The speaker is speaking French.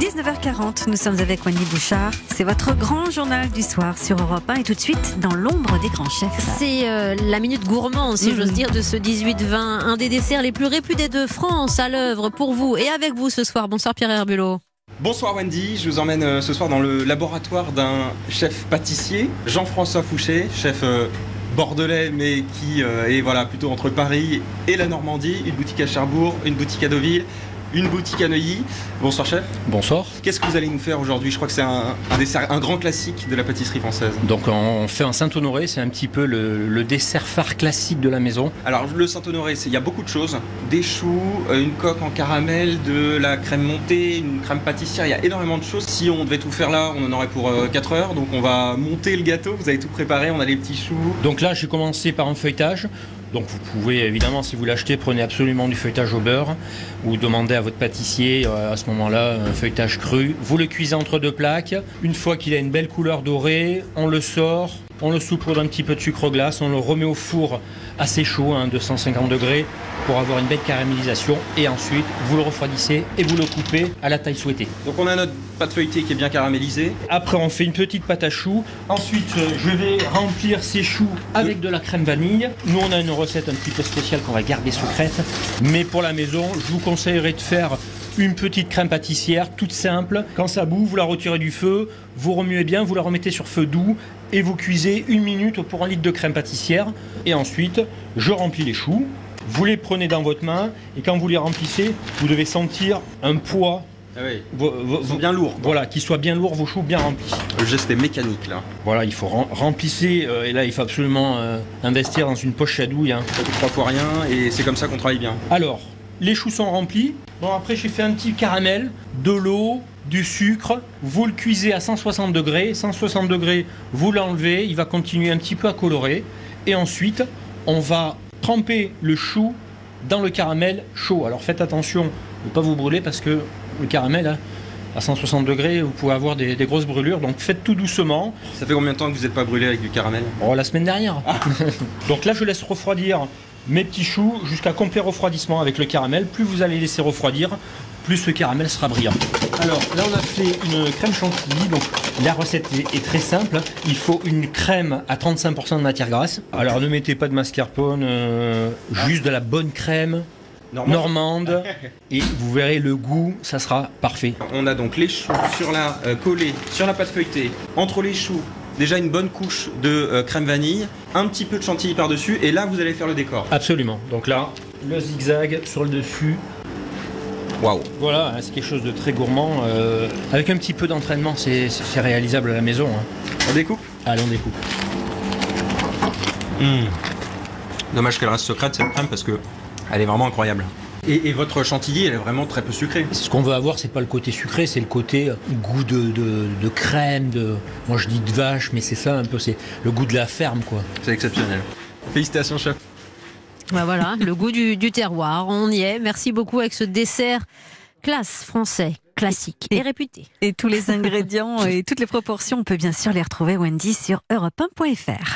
19h40, nous sommes avec Wendy Bouchard. C'est votre grand journal du soir sur Europe 1 et tout de suite dans l'ombre des grands chefs. C'est euh, la minute gourmand, si j'ose dire, de ce 18-20. Un des desserts les plus réputés de France à l'œuvre pour vous et avec vous ce soir. Bonsoir Pierre Herbulot. Bonsoir Wendy, je vous emmène euh, ce soir dans le laboratoire d'un chef pâtissier, Jean-François Fouché, chef euh, bordelais mais qui euh, est voilà plutôt entre Paris et la Normandie, une boutique à Cherbourg, une boutique à Deauville, une boutique à Neuilly. Bonsoir chef. Bonsoir. Qu'est-ce que vous allez nous faire aujourd'hui? Je crois que c'est un, un dessert, un grand classique de la pâtisserie française. Donc on fait un Saint-Honoré, c'est un petit peu le, le dessert phare classique de la maison. Alors le Saint-Honoré, il y a beaucoup de choses. Des choux, euh, une coque en caramel, de la crème montée, une crème pâtissière, il y a énormément de choses. Si on devait tout faire là, on en aurait pour 4 heures. Donc on va monter le gâteau, vous avez tout préparé, on a les petits choux. Donc là j'ai commencé par un feuilletage. Donc vous pouvez évidemment si vous l'achetez prenez absolument du feuilletage au beurre ou demandez à votre pâtissier euh, à ce moment-là un feuilletage cru. Vous le cuisez entre deux plaques. Une fois qu'il a une belle couleur dorée, on le sort, on le saupoudre d'un petit peu de sucre glace, on le remet au four assez chaud, hein, 250 degrés, pour avoir une belle caramélisation. Et ensuite vous le refroidissez et vous le coupez à la taille souhaitée. Donc on a notre pâte feuilletée qui est bien caramélisée. Après, on fait une petite pâte à choux. Ensuite, euh, je vais remplir ces choux avec de la crème vanille. Nous, on a une recette un petit peu spéciale qu'on va garder secrète. Mais pour la maison, je vous conseillerais de faire une petite crème pâtissière, toute simple. Quand ça bout, vous la retirez du feu, vous remuez bien, vous la remettez sur feu doux et vous cuisez une minute pour un litre de crème pâtissière. Et ensuite, je remplis les choux. Vous les prenez dans votre main et quand vous les remplissez, vous devez sentir un poids. Ah oui. vo- vo- Ils sont bien lourds. voilà, qu'ils soient bien lourds, vos choux bien remplis. Le geste est mécanique là. Voilà, il faut rem- remplisser, euh, et là il faut absolument euh, investir dans une poche à douille. hein. Trois fois rien et c'est comme ça qu'on travaille bien. Alors, les choux sont remplis. Bon, après j'ai fait un petit caramel, de l'eau, du sucre. Vous le cuisez à 160 degrés. 160 degrés, vous l'enlevez, il va continuer un petit peu à colorer. Et ensuite, on va tremper le chou dans le caramel chaud. Alors faites attention de ne pas vous brûler parce que le caramel, hein, à 160 degrés, vous pouvez avoir des, des grosses brûlures. Donc faites tout doucement. Ça fait combien de temps que vous n'êtes pas brûlé avec du caramel? Oh, la semaine dernière. Donc là, je laisse refroidir mes petits choux jusqu'à complet refroidissement avec le caramel. Plus vous allez laisser refroidir, plus ce caramel sera brillant. Alors là, on a fait une crème chantilly. Donc la recette est, est très simple. Il faut une crème à 35% de matière grasse. Alors ne mettez pas de mascarpone, euh, juste de la bonne crème Normand normande. Et vous verrez le goût, ça sera parfait. On a donc les choux sur la euh, collés sur la pâte feuilletée. Entre les choux, déjà une bonne couche de euh, crème vanille, un petit peu de chantilly par-dessus, et là vous allez faire le décor. Absolument. Donc là, le zigzag sur le dessus. Waouh Voilà, hein, c'est quelque chose de très gourmand. euh, avec un petit peu d'entraînement, c'est réalisable à la maison. hein. On découpe? Allez, on découpe. Dommage qu'elle reste secrète cette crème parce que elle est vraiment incroyable. Et, et votre chantilly, elle est vraiment très peu sucrée. Ce qu'on veut avoir, c'est pas le côté sucré, c'est le côté euh, goût de, de- de crème, de. Moi je dis de vache, mais c'est ça un peu, c'est le goût de la ferme, quoi. C'est exceptionnel. Félicitations chef. Bah voilà, le goût du, du terroir, on y est. Merci beaucoup avec ce dessert classe français, classique et, Et- réputé. Et tous les ingrédients et toutes les proportions, on peut bien sûr les retrouver Wendy sur europe1.fr.